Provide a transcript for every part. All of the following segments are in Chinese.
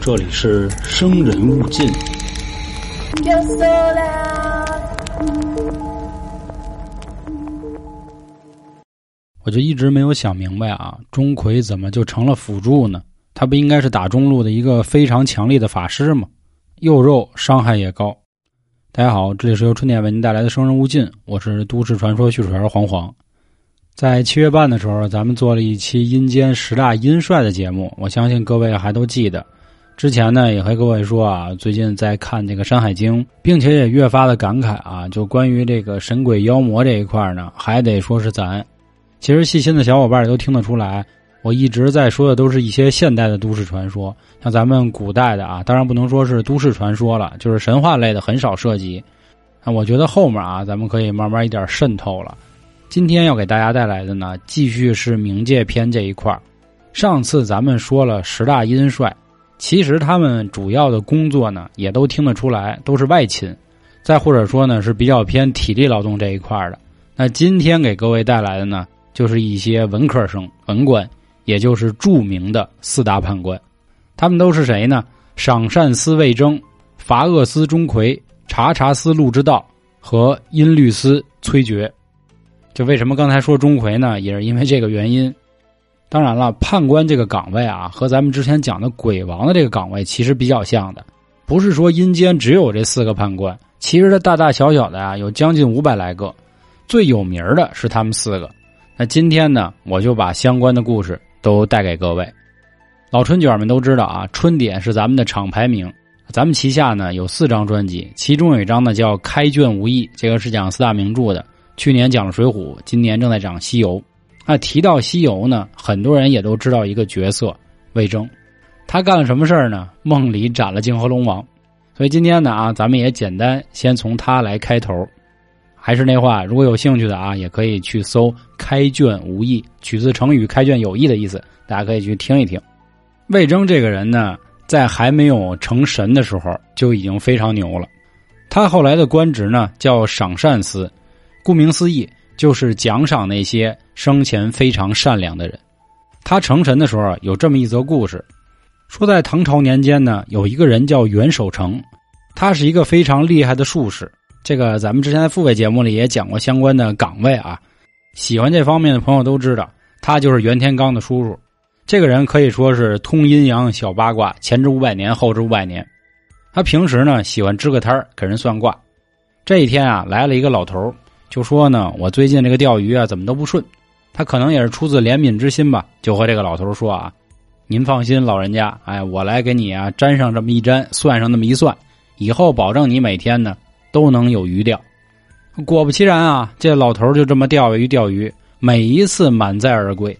这里是生人勿近。我就一直没有想明白啊，钟馗怎么就成了辅助呢？他不应该是打中路的一个非常强力的法师吗？又肉，伤害也高。大家好，这里是由春天为您带来的《生人勿近》，我是都市传说叙述员黄黄。在七月半的时候，咱们做了一期阴间十大阴帅的节目，我相信各位还都记得。之前呢，也和各位说啊，最近在看这个《山海经》，并且也越发的感慨啊，就关于这个神鬼妖魔这一块呢，还得说是咱。其实细心的小伙伴也都听得出来，我一直在说的都是一些现代的都市传说，像咱们古代的啊，当然不能说是都市传说了，就是神话类的很少涉及。那我觉得后面啊，咱们可以慢慢一点渗透了。今天要给大家带来的呢，继续是冥界篇这一块上次咱们说了十大阴帅，其实他们主要的工作呢，也都听得出来，都是外勤，再或者说呢，是比较偏体力劳动这一块的。那今天给各位带来的呢？就是一些文科生、文官，也就是著名的四大判官，他们都是谁呢？赏善司魏征、罚恶司钟馗、察察司陆之道和音律司崔珏。就为什么刚才说钟馗呢？也是因为这个原因。当然了，判官这个岗位啊，和咱们之前讲的鬼王的这个岗位其实比较像的，不是说阴间只有这四个判官，其实它大大小小的啊有将近五百来个，最有名的是他们四个。那今天呢，我就把相关的故事都带给各位。老春卷们都知道啊，春点是咱们的厂牌名。咱们旗下呢有四张专辑，其中有一张呢叫《开卷无益》，这个是讲四大名著的。去年讲了《水浒》，今年正在讲《西游》。那提到西游呢，很多人也都知道一个角色魏征，他干了什么事儿呢？梦里斩了泾河龙王。所以今天呢啊，咱们也简单先从他来开头。还是那话，如果有兴趣的啊，也可以去搜“开卷无益”，取自成语“开卷有益”的意思，大家可以去听一听。魏征这个人呢，在还没有成神的时候就已经非常牛了。他后来的官职呢叫赏善司，顾名思义就是奖赏那些生前非常善良的人。他成神的时候有这么一则故事，说在唐朝年间呢，有一个人叫袁守诚，他是一个非常厉害的术士。这个咱们之前在付费节目里也讲过相关的岗位啊，喜欢这方面的朋友都知道，他就是袁天罡的叔叔。这个人可以说是通阴阳小八卦，前知五百年，后知五百年。他平时呢喜欢支个摊给人算卦。这一天啊，来了一个老头就说呢，我最近这个钓鱼啊怎么都不顺。他可能也是出自怜悯之心吧，就和这个老头说啊，您放心，老人家，哎，我来给你啊粘上这么一粘，算上那么一算，以后保证你每天呢。都能有鱼钓，果不其然啊，这老头就这么钓鱼钓鱼，每一次满载而归。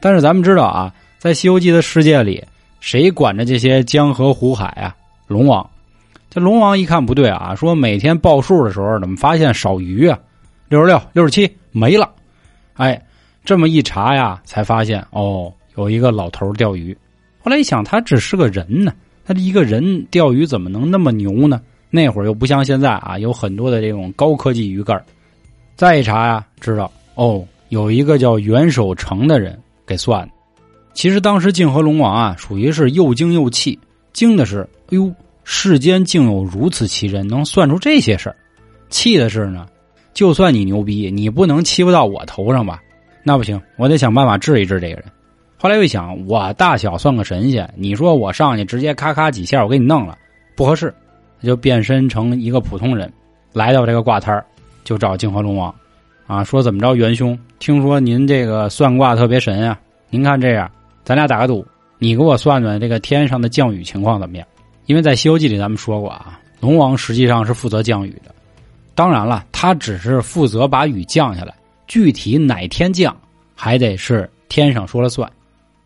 但是咱们知道啊，在《西游记》的世界里，谁管着这些江河湖海啊？龙王。这龙王一看不对啊，说每天报数的时候怎么发现少鱼啊？六十六、六十七没了。哎，这么一查呀，才发现哦，有一个老头钓鱼。后来一想，他只是个人呢，他这一个人钓鱼怎么能那么牛呢？那会儿又不像现在啊，有很多的这种高科技鱼竿再一查呀，知道哦，有一个叫袁守诚的人给算的。其实当时泾河龙王啊，属于是又惊又气。惊的是，哎呦，世间竟有如此奇人，能算出这些事儿；气的是呢，就算你牛逼，你不能欺负到我头上吧？那不行，我得想办法治一治这个人。后来又一想，我大小算个神仙，你说我上去直接咔咔几下，我给你弄了，不合适。就变身成一个普通人，来到这个卦摊就找泾河龙王，啊，说怎么着，元兄，听说您这个算卦特别神啊，您看这样，咱俩打个赌，你给我算算这个天上的降雨情况怎么样？因为在《西游记》里咱们说过啊，龙王实际上是负责降雨的，当然了，他只是负责把雨降下来，具体哪天降，还得是天上说了算，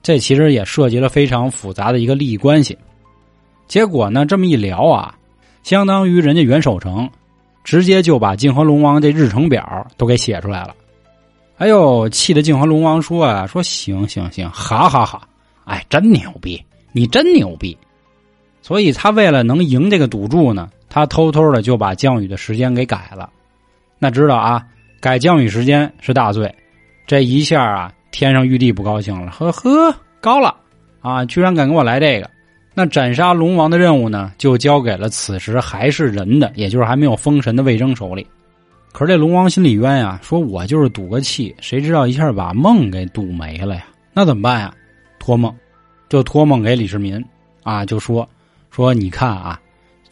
这其实也涉及了非常复杂的一个利益关系。结果呢，这么一聊啊。相当于人家袁守诚，直接就把泾河龙王这日程表都给写出来了。哎呦，气得泾河龙王说啊，说行行行，哈哈哈，哎，真牛逼，你真牛逼。所以他为了能赢这个赌注呢，他偷偷的就把降雨的时间给改了。那知道啊，改降雨时间是大罪。这一下啊，天上玉帝不高兴了，呵呵，高了啊，居然敢给我来这个！那斩杀龙王的任务呢，就交给了此时还是人的，也就是还没有封神的魏征手里。可是这龙王心里冤呀，说我就是赌个气，谁知道一下把梦给赌没了呀？那怎么办呀？托梦，就托梦给李世民啊，就说说你看啊，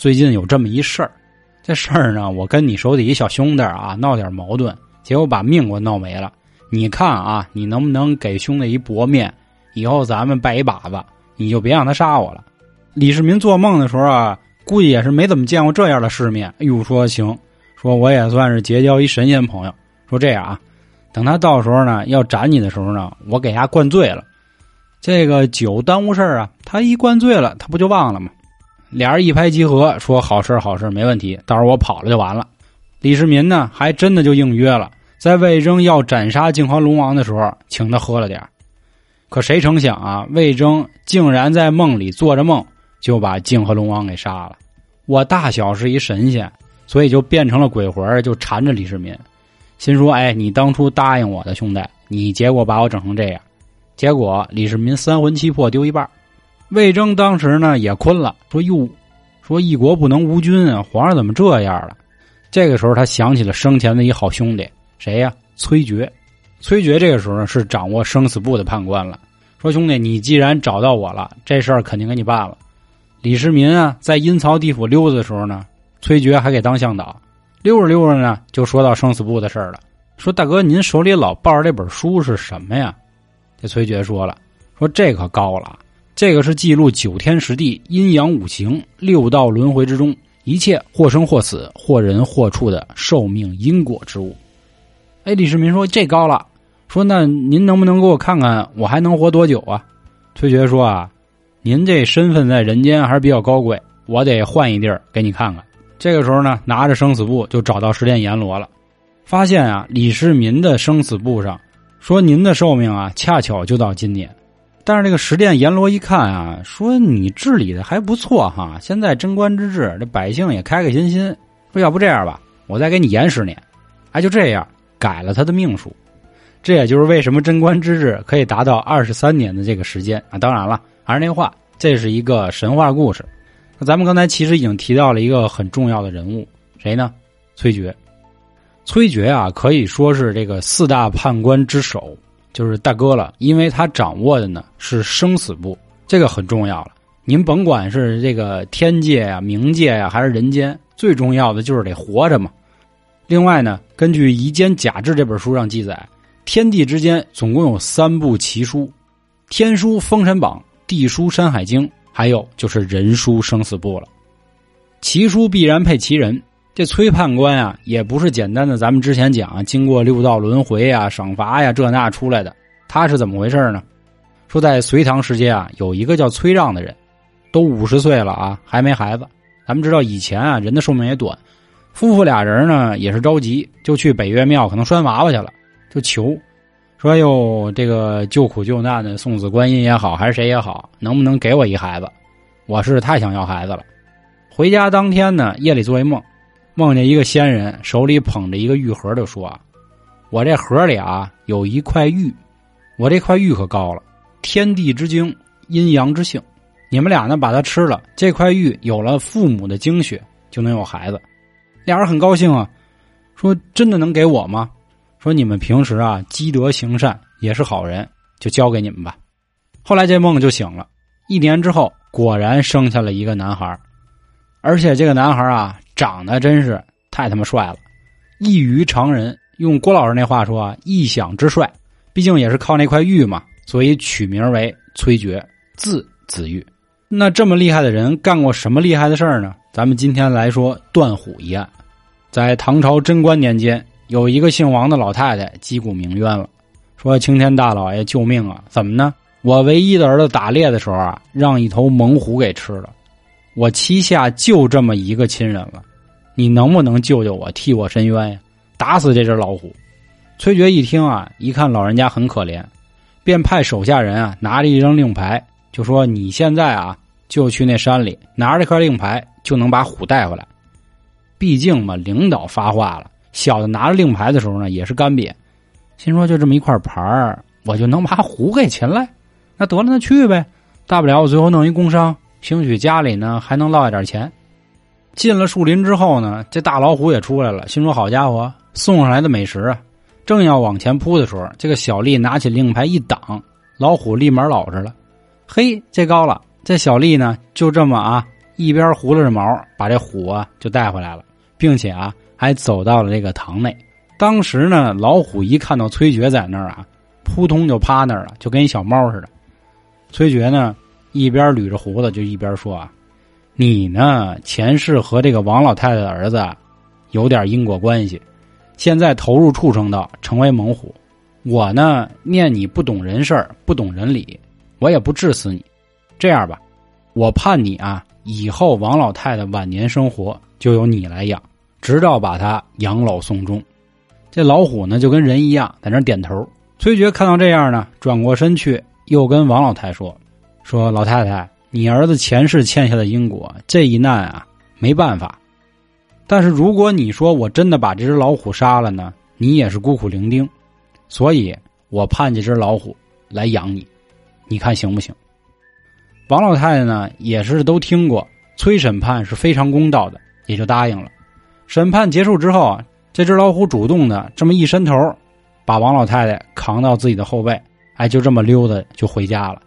最近有这么一事儿，这事儿呢，我跟你手底一小兄弟啊闹点矛盾，结果把命给我闹没了。你看啊，你能不能给兄弟一薄面？以后咱们拜一把子，你就别让他杀我了。李世民做梦的时候啊，估计也是没怎么见过这样的世面。哎呦，说行，说我也算是结交一神仙朋友。说这样啊，等他到时候呢要斩你的时候呢，我给他灌醉了。这个酒耽误事儿啊，他一灌醉了，他不就忘了吗？俩人一拍即合，说好事好事没问题，到时候我跑了就完了。李世民呢，还真的就应约了，在魏征要斩杀泾河龙王的时候，请他喝了点可谁成想啊，魏征竟然在梦里做着梦。就把泾河龙王给杀了。我大小是一神仙，所以就变成了鬼魂，就缠着李世民，心说：“哎，你当初答应我的兄弟，你结果把我整成这样。”结果李世民三魂七魄丢一半。魏征当时呢也困了，说：“哟，说一国不能无君啊，皇上怎么这样了？”这个时候他想起了生前的一好兄弟，谁呀？崔珏。崔珏这个时候是掌握生死簿的判官了，说：“兄弟，你既然找到我了，这事儿肯定给你办了。”李世民啊，在阴曹地府溜达的时候呢，崔珏还给当向导。溜着溜着呢，就说到生死簿的事儿了。说大哥，您手里老抱着这本书是什么呀？这崔珏说了，说这可高了，这个是记录九天十地、阴阳五行、六道轮回之中一切或生或死、或人或畜的寿命因果之物。哎，李世民说这高了，说那您能不能给我看看，我还能活多久啊？崔珏说啊。您这身份在人间还是比较高贵，我得换一地儿给你看看。这个时候呢，拿着生死簿就找到十殿阎罗了，发现啊，李世民的生死簿上说您的寿命啊，恰巧就到今年。但是这个十殿阎罗一看啊，说你治理的还不错哈，现在贞观之治，这百姓也开开心心。说要不这样吧，我再给你延十年。哎，就这样改了他的命数。这也就是为什么贞观之治可以达到二十三年的这个时间啊。当然了。还是那话，这是一个神话故事。那咱们刚才其实已经提到了一个很重要的人物，谁呢？崔珏。崔珏啊，可以说是这个四大判官之首，就是大哥了。因为他掌握的呢是生死簿，这个很重要了。您甭管是这个天界呀、冥界呀，还是人间，最重要的就是得活着嘛。另外呢，根据《夷坚甲志》这本书上记载，天地之间总共有三部奇书：天书《封神榜》。地书《山海经》，还有就是人书《生死簿》了。奇书必然配奇人，这崔判官啊，也不是简单的咱们之前讲经过六道轮回啊、赏罚呀这那出来的。他是怎么回事呢？说在隋唐时期啊，有一个叫崔让的人，都五十岁了啊，还没孩子。咱们知道以前啊，人的寿命也短，夫妇俩人呢也是着急，就去北岳庙可能拴娃娃去了，就求。说哟，这个救苦救难的送子观音也好，还是谁也好，能不能给我一孩子？我是太想要孩子了。回家当天呢，夜里做一梦，梦见一个仙人手里捧着一个玉盒，就说：“啊我这盒里啊有一块玉，我这块玉可高了，天地之精，阴阳之性。你们俩呢把它吃了，这块玉有了父母的精血，就能有孩子。”俩人很高兴啊，说：“真的能给我吗？”说你们平时啊积德行善也是好人，就交给你们吧。后来这梦就醒了，一年之后果然生下了一个男孩，而且这个男孩啊长得真是太他妈帅了，异于常人。用郭老师那话说啊，异想之帅。毕竟也是靠那块玉嘛，所以取名为崔珏，字子玉。那这么厉害的人干过什么厉害的事儿呢？咱们今天来说断虎一案，在唐朝贞观年间。有一个姓王的老太太击鼓鸣冤了，说：“青天大老爷救命啊！怎么呢？我唯一的儿子打猎的时候啊，让一头猛虎给吃了。我膝下就这么一个亲人了，你能不能救救我，替我伸冤呀？打死这只老虎！”崔珏一听啊，一看老人家很可怜，便派手下人啊拿着一张令牌，就说：“你现在啊就去那山里拿着这块令牌，就能把虎带回来。毕竟嘛，领导发话了。”小的拿着令牌的时候呢，也是干瘪，心说就这么一块牌，我就能把虎给擒来？那得了，那去呗。大不了我最后弄一工伤，兴许家里呢还能落下点钱。进了树林之后呢，这大老虎也出来了，心说好家伙，送上来的美食啊！正要往前扑的时候，这个小丽拿起令牌一挡，老虎立马老实了。嘿，这高了！这小丽呢，就这么啊，一边胡了着毛，把这虎啊就带回来了，并且啊，还走到了这个堂内。当时呢，老虎一看到崔珏在那儿啊，扑通就趴那儿了，就跟一小猫似的。崔珏呢，一边捋着胡子，就一边说啊：“你呢，前世和这个王老太太的儿子有点因果关系。”现在投入畜生道，成为猛虎。我呢，念你不懂人事不懂人理，我也不治死你。这样吧，我判你啊，以后王老太太晚年生活就由你来养，直到把她养老送终。这老虎呢，就跟人一样，在那点头。崔珏看到这样呢，转过身去，又跟王老太说：“说老太太，你儿子前世欠下的因果，这一难啊，没办法。”但是如果你说我真的把这只老虎杀了呢，你也是孤苦伶仃，所以我判这只老虎来养你，你看行不行？王老太太呢也是都听过崔审判是非常公道的，也就答应了。审判结束之后啊，这只老虎主动的这么一伸头，把王老太太扛到自己的后背，哎，就这么溜达就回家了。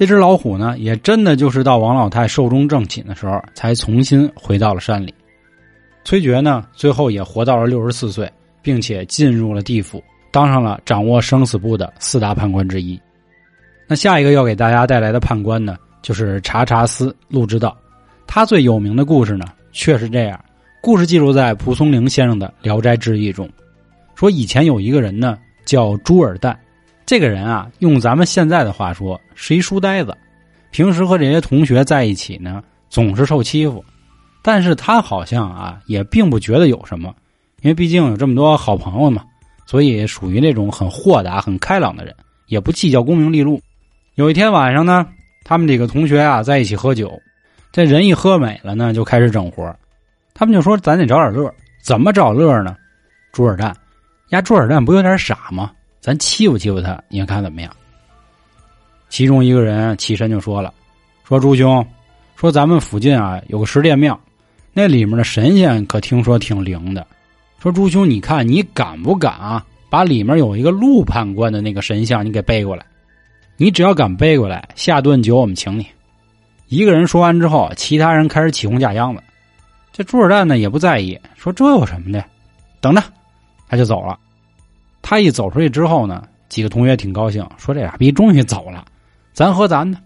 这只老虎呢，也真的就是到王老太寿终正寝的时候，才重新回到了山里。崔珏呢，最后也活到了六十四岁，并且进入了地府，当上了掌握生死簿的四大判官之一。那下一个要给大家带来的判官呢，就是查查司陆之道。他最有名的故事呢，却是这样：故事记录在蒲松龄先生的《聊斋志异》中。说以前有一个人呢，叫朱尔旦，这个人啊，用咱们现在的话说，是一书呆子。平时和这些同学在一起呢，总是受欺负。但是他好像啊，也并不觉得有什么，因为毕竟有这么多好朋友嘛，所以属于那种很豁达、很开朗的人，也不计较功名利禄。有一天晚上呢，他们几个同学啊在一起喝酒，这人一喝美了呢，就开始整活他们就说：“咱得找点乐，怎么找乐呢？”朱尔旦，呀，朱尔旦不有点傻吗？咱欺负欺负他，你看怎么样？其中一个人起身就说了：“说朱兄，说咱们附近啊有个十殿庙。”那里面的神仙可听说挺灵的，说朱兄，你看你敢不敢啊？把里面有一个陆判官的那个神像，你给背过来。你只要敢背过来，下顿酒我们请你。一个人说完之后，其他人开始起哄架秧子。这朱尔旦呢也不在意，说这有什么的，等着，他就走了。他一走出去之后呢，几个同学挺高兴，说这俩逼终于走了，咱和咱的。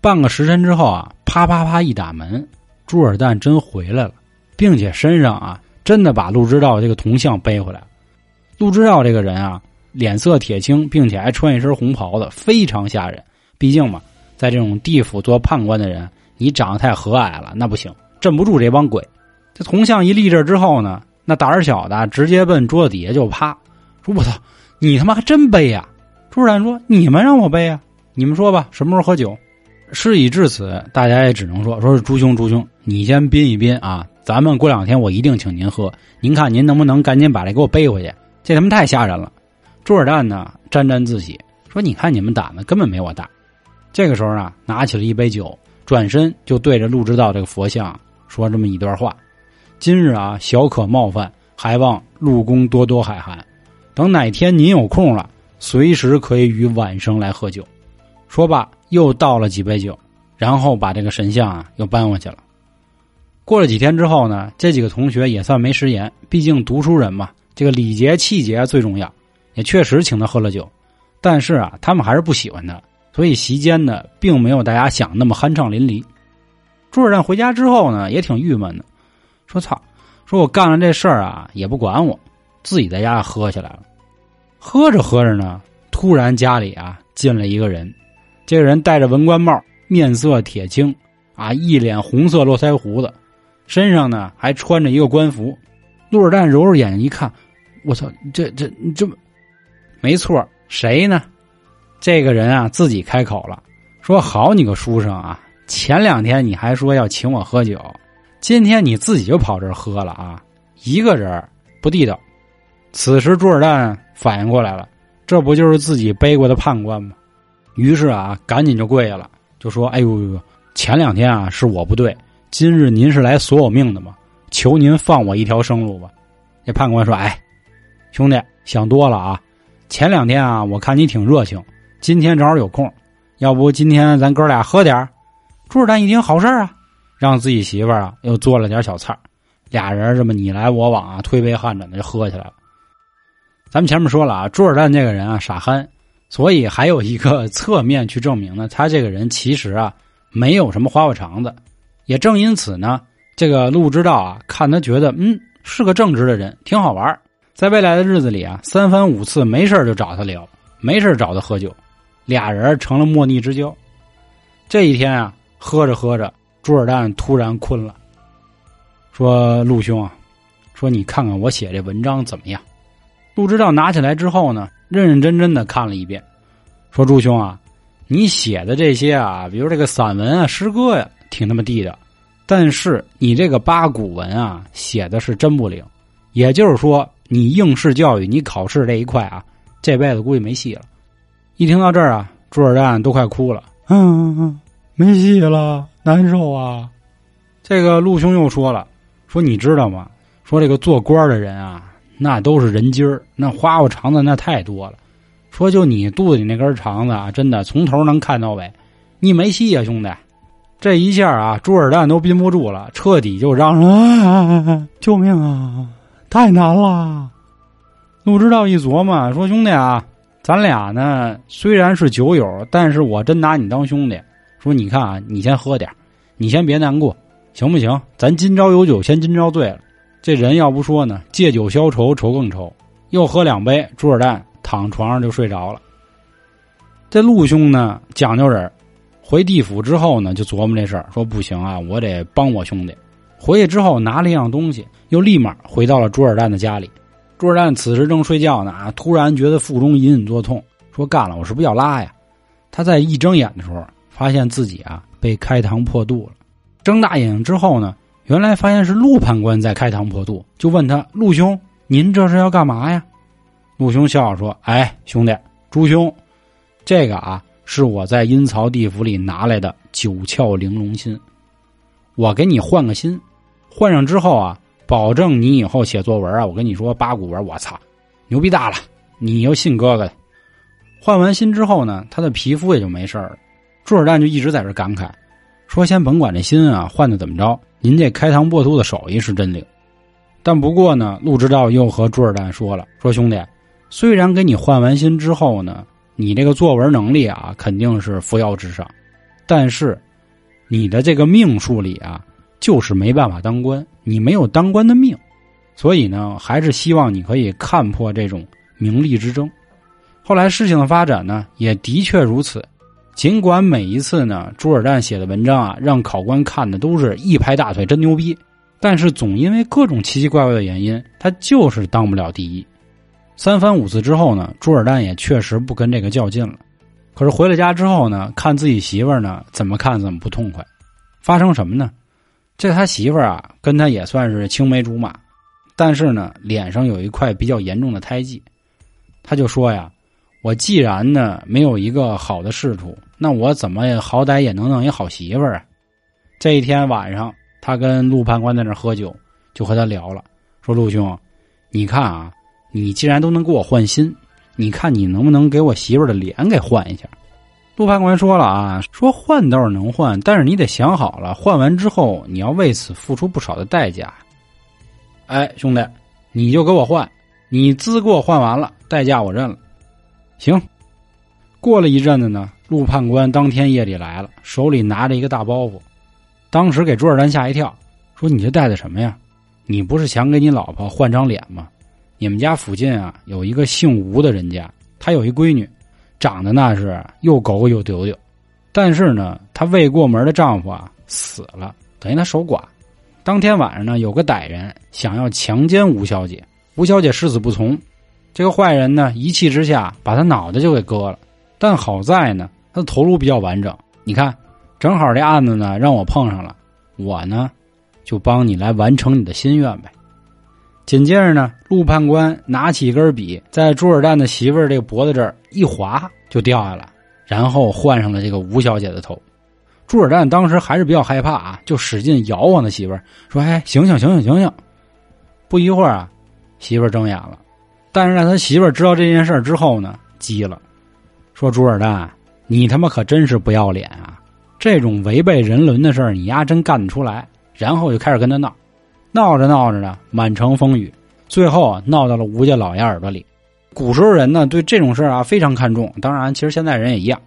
半个时辰之后啊，啪啪啪一打门。朱尔旦真回来了，并且身上啊，真的把陆之道这个铜像背回来了。陆之道这个人啊，脸色铁青，并且还穿一身红袍子，非常吓人。毕竟嘛，在这种地府做判官的人，你长得太和蔼了，那不行，镇不住这帮鬼。这铜像一立这之后呢，那胆儿小的直接奔桌子底下就趴，说：“我操，你他妈还真背呀！”朱尔旦说：“你们让我背啊，你们说吧，什么时候喝酒？”事已至此，大家也只能说：“说是朱兄，朱兄，你先宾一宾啊！咱们过两天我一定请您喝。您看您能不能赶紧把这给我背回去？这他妈太吓人了！”朱尔旦呢沾沾自喜说：“你看你们胆子根本没我大。”这个时候呢，拿起了一杯酒，转身就对着陆之道这个佛像说这么一段话：“今日啊，小可冒犯，还望陆公多多海涵。等哪天您有空了，随时可以与晚生来喝酒。”说罢。又倒了几杯酒，然后把这个神像啊又搬回去了。过了几天之后呢，这几个同学也算没食言，毕竟读书人嘛，这个礼节气节最重要，也确实请他喝了酒。但是啊，他们还是不喜欢他，所以席间呢，并没有大家想那么酣畅淋漓。朱尔旦回家之后呢，也挺郁闷的，说：“操，说我干了这事儿啊，也不管我，自己在家喝起来了。喝着喝着呢，突然家里啊进了一个人。”这个人戴着文官帽，面色铁青，啊，一脸红色络腮胡子，身上呢还穿着一个官服。陆尔旦揉揉眼睛一看，我操，这这这，没错，谁呢？这个人啊自己开口了，说：“好你个书生啊，前两天你还说要请我喝酒，今天你自己就跑这儿喝了啊，一个人不地道。”此时朱尔旦反应过来了，这不就是自己背过的判官吗？于是啊，赶紧就跪下了，就说：“哎呦呦，前两天啊是我不对，今日您是来索我命的吗？求您放我一条生路吧。”这判官说：“哎，兄弟，想多了啊！前两天啊，我看你挺热情，今天正好有空，要不今天咱哥俩喝点儿朱二蛋一听，好事啊，让自己媳妇儿啊又做了点小菜俩人这么你来我往啊，推杯换盏的就喝起来了。咱们前面说了啊，朱尔旦这个人啊傻憨。所以还有一个侧面去证明呢，他这个人其实啊没有什么花花肠子，也正因此呢，这个陆之道啊看他觉得嗯是个正直的人，挺好玩在未来的日子里啊，三番五次没事就找他聊，没事找他喝酒，俩人成了莫逆之交。这一天啊，喝着喝着，朱尔旦突然困了，说：“陆兄啊，说你看看我写这文章怎么样？”陆之道拿起来之后呢。认认真真的看了一遍，说：“朱兄啊，你写的这些啊，比如这个散文啊、诗歌呀，挺那么地的，但是你这个八股文啊，写的是真不灵。也就是说，你应试教育，你考试这一块啊，这辈子估计没戏了。”一听到这儿啊，朱尔旦都快哭了。嗯嗯，没戏了，难受啊。这个陆兄又说了：“说你知道吗？说这个做官的人啊。”那都是人精儿，那花花肠子那太多了。说就你肚子里那根肠子啊，真的从头能看到尾，你没戏呀，兄弟！这一下啊，朱尔旦都憋不住了，彻底就嚷嚷：“啊救命啊！太难了！”陆之道一琢磨，说：“兄弟啊，咱俩呢虽然是酒友，但是我真拿你当兄弟。说你看啊，你先喝点你先别难过，行不行？咱今朝有酒，先今朝醉了。”这人要不说呢，借酒消愁，愁更愁。又喝两杯，朱尔旦躺床上就睡着了。这陆兄呢，讲究人，回地府之后呢，就琢磨这事儿，说不行啊，我得帮我兄弟。回去之后拿了一样东西，又立马回到了朱尔旦的家里。朱尔旦此时正睡觉呢，啊，突然觉得腹中隐隐作痛，说干了，我是不是要拉呀？他在一睁眼的时候，发现自己啊被开膛破肚了。睁大眼睛之后呢？原来发现是陆判官在开膛破肚，就问他：“陆兄，您这是要干嘛呀？”陆兄笑着说：“哎，兄弟，朱兄，这个啊是我在阴曹地府里拿来的九窍玲珑心，我给你换个心，换上之后啊，保证你以后写作文啊，我跟你说八股文，我操，牛逼大了！你又信哥哥的。换完心之后呢，他的皮肤也就没事了。朱尔旦就一直在这感慨，说：先甭管这心啊换的怎么着。”您这开膛破肚的手艺是真灵，但不过呢，陆之道又和朱尔旦说了：“说兄弟，虽然给你换完心之后呢，你这个作文能力啊肯定是扶摇直上，但是你的这个命数里啊，就是没办法当官，你没有当官的命，所以呢，还是希望你可以看破这种名利之争。”后来事情的发展呢，也的确如此。尽管每一次呢，朱尔旦写的文章啊，让考官看的都是一拍大腿，真牛逼。但是总因为各种奇奇怪怪的原因，他就是当不了第一。三番五次之后呢，朱尔旦也确实不跟这个较劲了。可是回了家之后呢，看自己媳妇儿呢，怎么看怎么不痛快。发生什么呢？这他媳妇儿啊，跟他也算是青梅竹马，但是呢，脸上有一块比较严重的胎记。他就说呀。我既然呢没有一个好的仕途，那我怎么也好歹也能弄一好媳妇儿啊？这一天晚上，他跟陆判官在那喝酒，就和他聊了，说：“陆兄，你看啊，你既然都能给我换心，你看你能不能给我媳妇儿的脸给换一下？”陆判官说了啊，说换倒是能换，但是你得想好了，换完之后你要为此付出不少的代价。哎，兄弟，你就给我换，你资给我换完了，代价我认了。行，过了一阵子呢，陆判官当天夜里来了，手里拿着一个大包袱，当时给朱尔丹吓一跳，说：“你这带的什么呀？你不是想给你老婆换张脸吗？你们家附近啊有一个姓吴的人家，他有一闺女，长得那是又狗又丢丢，但是呢，她未过门的丈夫啊死了，等于她守寡。当天晚上呢，有个歹人想要强奸吴小姐，吴小姐誓死不从。”这个坏人呢，一气之下把他脑袋就给割了，但好在呢，他的头颅比较完整。你看，正好这案子呢让我碰上了，我呢就帮你来完成你的心愿呗。紧接着呢，陆判官拿起一根笔，在朱尔旦的媳妇儿这个脖子这儿一划，就掉下来。然后换上了这个吴小姐的头。朱尔旦当时还是比较害怕啊，就使劲摇晃他媳妇儿，说：“哎，醒醒，醒醒，醒醒！”不一会儿啊，媳妇儿睁眼了。但是让他媳妇儿知道这件事之后呢，急了，说：“朱尔旦，你他妈可真是不要脸啊！这种违背人伦的事儿，你丫真干得出来？”然后就开始跟他闹，闹着闹着呢，满城风雨，最后啊，闹到了吴家老爷耳朵里。古时候人呢，对这种事儿啊非常看重。当然，其实现在人也一样。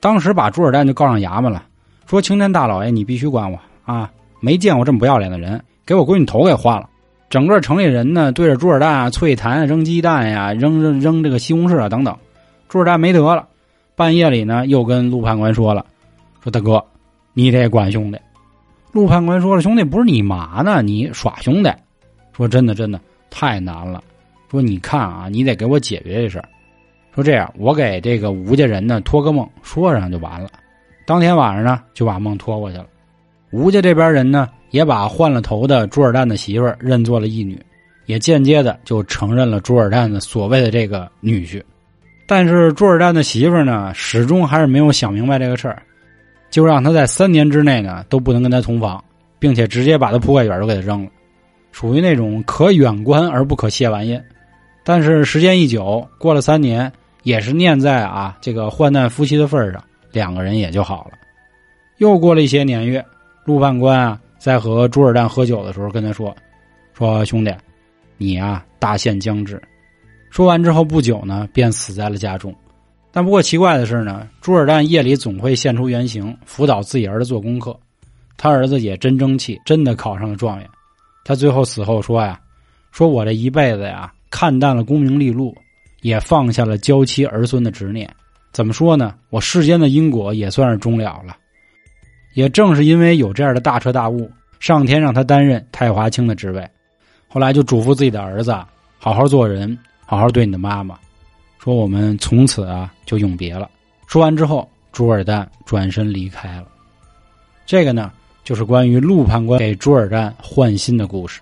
当时把朱尔旦就告上衙门了。说青天大老爷，你必须管我啊！没见过这么不要脸的人，给我闺女头给换了。整个城里人呢，对着朱尔旦啊啐痰、扔鸡蛋呀、扔扔扔这个西红柿啊等等。朱尔旦没得了，半夜里呢又跟陆判官说了：“说大哥，你得管兄弟。”陆判官说了：“兄弟不是你嘛呢？你耍兄弟？说真的，真的太难了。说你看啊，你得给我解决这事儿。说这样，我给这个吴家人呢托个梦，说上就完了。”当天晚上呢，就把梦托过去了。吴家这边人呢，也把换了头的朱尔旦的媳妇儿认作了义女，也间接的就承认了朱尔旦的所谓的这个女婿。但是朱尔旦的媳妇儿呢，始终还是没有想明白这个事儿，就让他在三年之内呢都不能跟他同房，并且直接把他铺盖卷都给他扔了，属于那种可远观而不可亵玩焉。但是时间一久，过了三年，也是念在啊这个患难夫妻的份上。两个人也就好了。又过了一些年月，陆判官啊，在和朱尔旦喝酒的时候，跟他说：“说兄弟，你啊，大限将至。”说完之后不久呢，便死在了家中。但不过奇怪的是呢，朱尔旦夜里总会现出原形，辅导自己儿子做功课。他儿子也真争气，真的考上了状元。他最后死后说呀：“说我这一辈子呀，看淡了功名利禄，也放下了娇妻儿孙的执念。”怎么说呢？我世间的因果也算是终了了。也正是因为有这样的大彻大悟，上天让他担任太华卿的职位，后来就嘱咐自己的儿子好好做人，好好对你的妈妈，说我们从此啊就永别了。说完之后，朱尔旦转身离开了。这个呢，就是关于陆判官给朱尔旦换心的故事。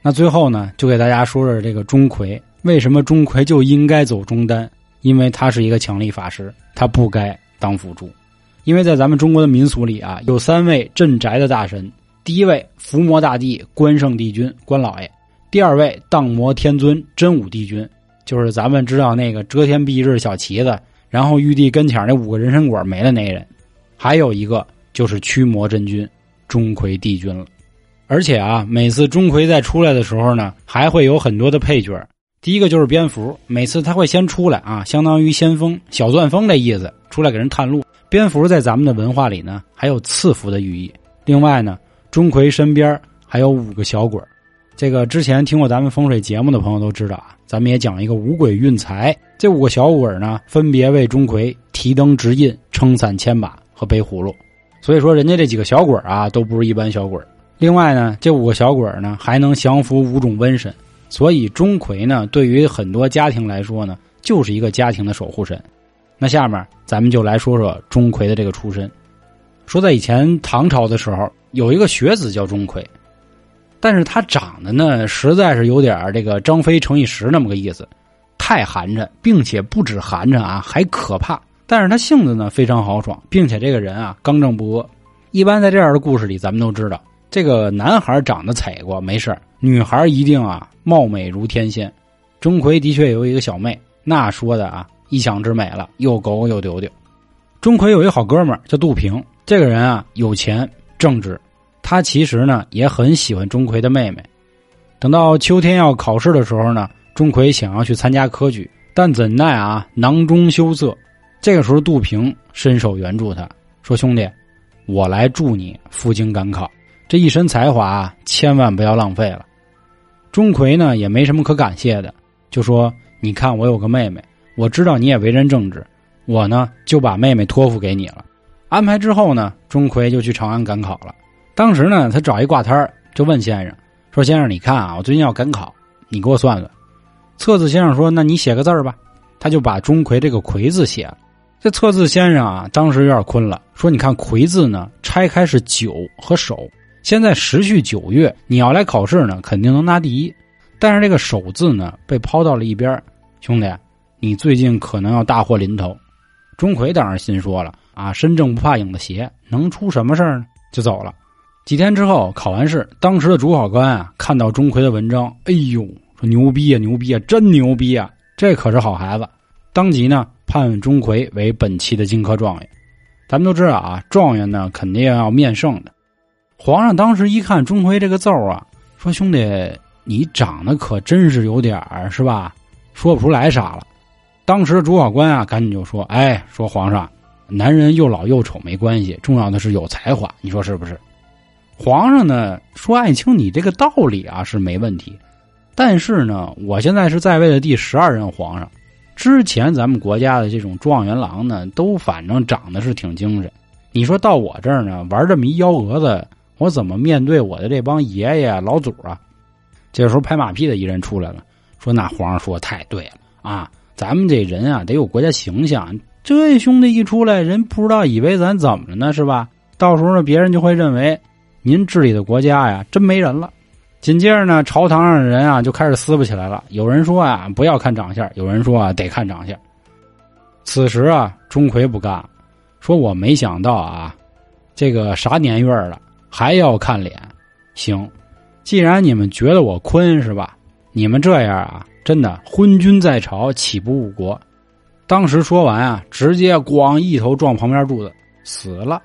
那最后呢，就给大家说说这个钟馗，为什么钟馗就应该走中单？因为他是一个强力法师，他不该当辅助。因为在咱们中国的民俗里啊，有三位镇宅的大神：第一位伏魔大帝关圣帝君关老爷；第二位荡魔天尊真武帝君，就是咱们知道那个遮天蔽日小旗子，然后玉帝跟前那五个人参果没了那人；还有一个就是驱魔真君钟馗帝君了。而且啊，每次钟馗在出来的时候呢，还会有很多的配角。第一个就是蝙蝠，每次他会先出来啊，相当于先锋、小钻风这意思，出来给人探路。蝙蝠在咱们的文化里呢，还有赐福的寓意。另外呢，钟馗身边还有五个小鬼这个之前听过咱们风水节目的朋友都知道啊，咱们也讲一个五鬼运财。这五个小鬼呢，分别为钟馗提灯执印、撑伞牵把和背葫芦。所以说，人家这几个小鬼啊，都不是一般小鬼另外呢，这五个小鬼呢，还能降服五种瘟神。所以钟馗呢，对于很多家庭来说呢，就是一个家庭的守护神。那下面咱们就来说说钟馗的这个出身。说在以前唐朝的时候，有一个学子叫钟馗，但是他长得呢，实在是有点这个张飞乘以十那么个意思，太寒碜，并且不止寒碜啊，还可怕。但是他性子呢非常豪爽，并且这个人啊刚正不阿。一般在这样的故事里，咱们都知道，这个男孩长得采过没事女孩一定啊。貌美如天仙，钟馗的确有一个小妹，那说的啊一想之美了，又狗又丢丢。钟馗有一个好哥们儿叫杜平，这个人啊有钱正直，他其实呢也很喜欢钟馗的妹妹。等到秋天要考试的时候呢，钟馗想要去参加科举，但怎奈啊囊中羞涩。这个时候杜平伸手援助他，说：“兄弟，我来助你赴京赶考，这一身才华千万不要浪费了。”钟馗呢也没什么可感谢的，就说：“你看我有个妹妹，我知道你也为人正直，我呢就把妹妹托付给你了。”安排之后呢，钟馗就去长安赶考了。当时呢，他找一挂摊就问先生说：“先生，你看啊，我最近要赶考，你给我算算。”测字先生说：“那你写个字儿吧。”他就把钟馗这个“魁”字写了。这测字先生啊，当时有点困了，说：“你看‘魁’字呢，拆开是九和手。”现在时序九月，你要来考试呢，肯定能拿第一。但是这个手字呢，被抛到了一边兄弟，你最近可能要大祸临头。钟馗当然心说了啊，身正不怕影子斜，能出什么事儿呢？就走了。几天之后考完试，当时的主考官啊看到钟馗的文章，哎呦，说牛逼啊，牛逼啊，真牛逼啊！这可是好孩子，当即呢判钟馗为本期的金科状元。咱们都知道啊，状元呢肯定要面圣的。皇上当时一看钟馗这个奏啊，说兄弟，你长得可真是有点儿是吧？说不出来啥了。当时主考官啊，赶紧就说：“哎，说皇上，男人又老又丑没关系，重要的是有才华，你说是不是？”皇上呢说：“爱卿，你这个道理啊是没问题，但是呢，我现在是在位的第十二任皇上。”之前咱们国家的这种状元郎呢，都反正长得是挺精神。你说到我这儿呢，玩这么一幺蛾子，我怎么面对我的这帮爷爷老祖啊？这时候拍马屁的一人出来了，说：“那皇上说太对了啊，咱们这人啊得有国家形象。这兄弟一出来，人不知道以为咱怎么了呢，是吧？到时候呢，别人就会认为您治理的国家呀真没人了。”紧接着呢，朝堂上的人啊就开始撕巴起来了。有人说啊，不要看长相；有人说啊，得看长相。此时啊，钟馗不干，说我没想到啊，这个啥年月了还要看脸。行，既然你们觉得我坤是吧？你们这样啊，真的昏君在朝，岂不误国？当时说完啊，直接咣一头撞旁边柱子，死了。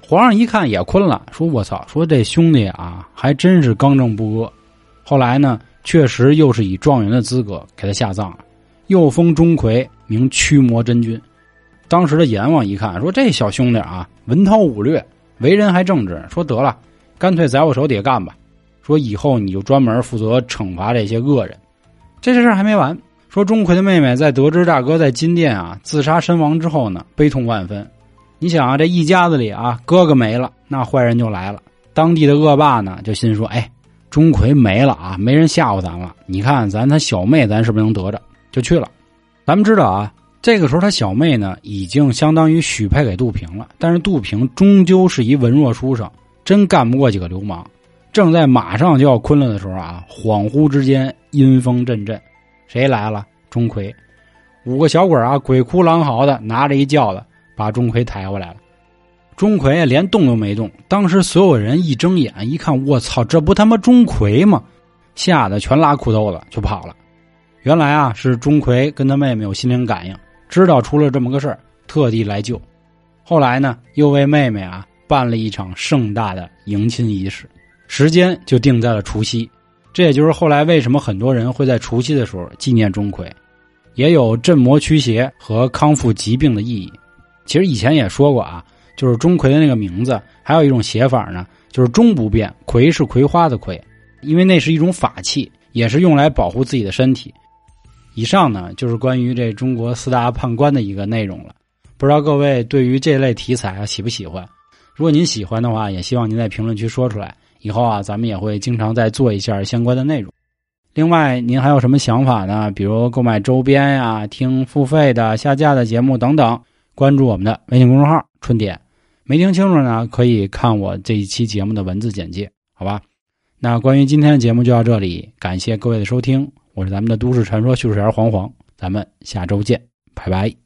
皇上一看也困了，说：“我操！说这兄弟啊，还真是刚正不阿。”后来呢，确实又是以状元的资格给他下葬了，又封钟馗名驱魔真君。当时的阎王一看，说：“这小兄弟啊，文韬武略，为人还正直。说得了，干脆在我手底下干吧。说以后你就专门负责惩罚这些恶人。”这事还没完，说钟馗的妹妹在得知大哥在金殿啊自杀身亡之后呢，悲痛万分。你想啊，这一家子里啊，哥哥没了，那坏人就来了。当地的恶霸呢，就心说：“哎，钟馗没了啊，没人吓唬咱了。你看咱他小妹，咱是不是能得着？”就去了。咱们知道啊，这个时候他小妹呢，已经相当于许配给杜平了。但是杜平终究是一文弱书生，真干不过几个流氓。正在马上就要昆了的时候啊，恍惚之间阴风阵阵，谁来了？钟馗，五个小鬼啊，鬼哭狼嚎的，拿着一轿子。把钟馗抬回来了，钟馗连动都没动。当时所有人一睁眼一看，我操，这不他妈钟馗吗？吓得全拉裤兜子就跑了。原来啊，是钟馗跟他妹妹有心灵感应，知道出了这么个事儿，特地来救。后来呢，又为妹妹啊办了一场盛大的迎亲仪式，时间就定在了除夕。这也就是后来为什么很多人会在除夕的时候纪念钟馗，也有镇魔驱邪和康复疾病的意义。其实以前也说过啊，就是钟馗的那个名字，还有一种写法呢，就是钟不变，葵是葵花的葵，因为那是一种法器，也是用来保护自己的身体。以上呢就是关于这中国四大判官的一个内容了。不知道各位对于这类题材喜不喜欢？如果您喜欢的话，也希望您在评论区说出来。以后啊，咱们也会经常再做一下相关的内容。另外，您还有什么想法呢？比如购买周边呀、听付费的、下架的节目等等。关注我们的微信公众号“春点”，没听清楚呢，可以看我这一期节目的文字简介，好吧？那关于今天的节目就到这里，感谢各位的收听，我是咱们的都市传说叙述员黄黄，咱们下周见，拜拜。